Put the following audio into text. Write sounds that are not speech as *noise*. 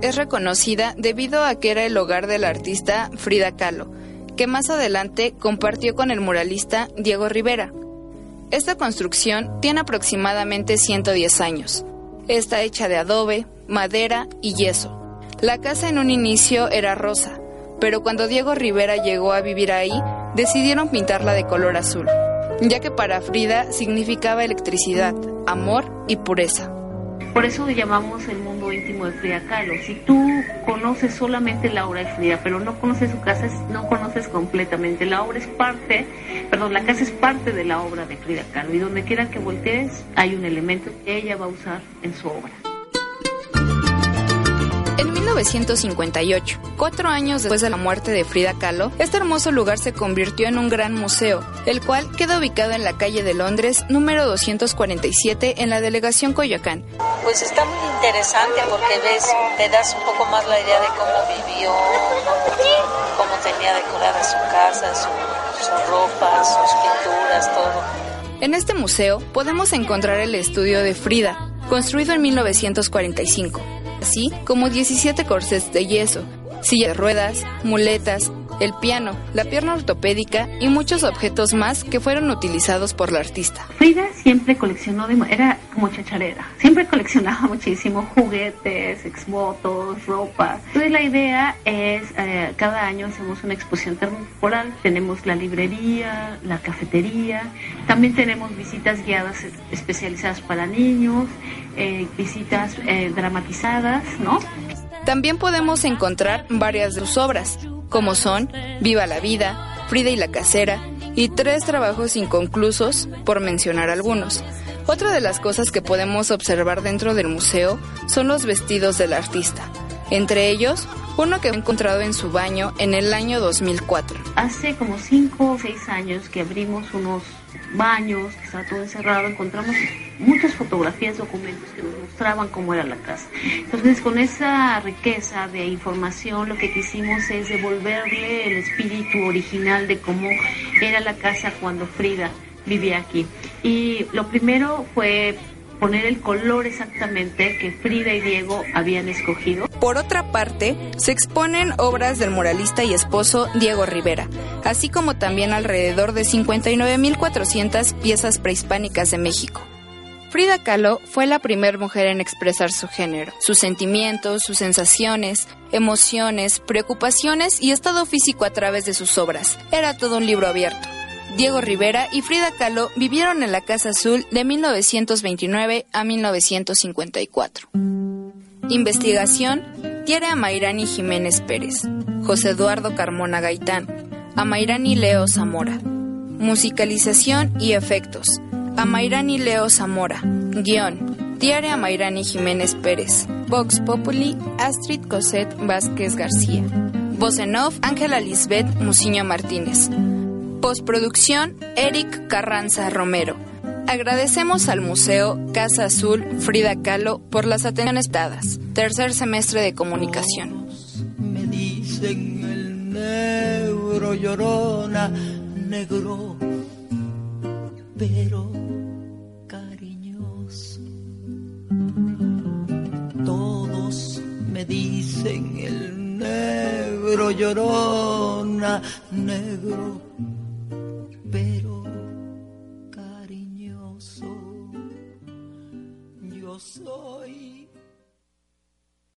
es reconocida debido a que era el hogar del artista Frida Kahlo, que más adelante compartió con el muralista Diego Rivera. Esta construcción tiene aproximadamente 110 años. Está hecha de adobe, madera y yeso. La casa en un inicio era rosa, pero cuando Diego Rivera llegó a vivir ahí, decidieron pintarla de color azul, ya que para Frida significaba electricidad, amor y pureza. Por eso llamamos el mundo íntimo de Frida Kahlo. Si tú conoces solamente la obra de Frida, pero no conoces su casa, no conoces completamente. La obra es parte, perdón, la casa es parte de la obra de Frida Kahlo. Y donde quiera que voltees, hay un elemento que ella va a usar en su obra. 1958, cuatro años después de la muerte de Frida Kahlo, este hermoso lugar se convirtió en un gran museo, el cual queda ubicado en la calle de Londres, número 247, en la delegación Coyoacán. Pues está muy interesante porque ves, te das un poco más la idea de cómo vivió, cómo tenía decorada su casa, sus ropas, sus pinturas, todo. En este museo podemos encontrar el estudio de Frida, construido en 1945 así como 17 corsets de yeso, silla de ruedas, muletas, el piano, la pierna ortopédica y muchos objetos más que fueron utilizados por la artista. Frida siempre coleccionó, era como chacharera, siempre coleccionaba *laughs* muchísimo juguetes, exvotos, ropa. Entonces la idea es, eh, cada año hacemos una exposición temporal, tenemos la librería, la cafetería, también tenemos visitas guiadas especializadas para niños, eh, visitas eh, dramatizadas, ¿no? También podemos encontrar varias de sus obras, como son Viva la Vida, Frida y la Casera y tres trabajos inconclusos, por mencionar algunos. Otra de las cosas que podemos observar dentro del museo son los vestidos del artista, entre ellos uno que he encontrado en su baño en el año 2004. Hace como cinco o seis años que abrimos unos baños, que estaba todo encerrado, encontramos muchas fotografías, documentos que nos mostraban cómo era la casa. Entonces, con esa riqueza de información, lo que quisimos es devolverle el espíritu original de cómo era la casa cuando Frida vivía aquí. Y lo primero fue poner el color exactamente que Frida y Diego habían escogido. Por otra parte, se exponen obras del muralista y esposo Diego Rivera, así como también alrededor de 59.400 piezas prehispánicas de México. Frida Kahlo fue la primera mujer en expresar su género, sus sentimientos, sus sensaciones, emociones, preocupaciones y estado físico a través de sus obras. Era todo un libro abierto. Diego Rivera y Frida Kahlo vivieron en la Casa Azul de 1929 a 1954. Investigación Tiere Amairani Jiménez Pérez, José Eduardo Carmona Gaitán, Amairani Leo Zamora. Musicalización y efectos Amairani Leo Zamora. Guión Tiare Amairani Jiménez Pérez. Vox Populi Astrid Cosette Vázquez García. Voz en off Ángela Lisbeth Musiño Martínez. Postproducción, Eric Carranza Romero. Agradecemos al Museo Casa Azul Frida Kahlo por las atenciones dadas. Tercer semestre de comunicación. Me dicen negro llorona, negro, pero cariñoso. Todos me dicen el negro llorona, negro pero cariñoso. Yo soy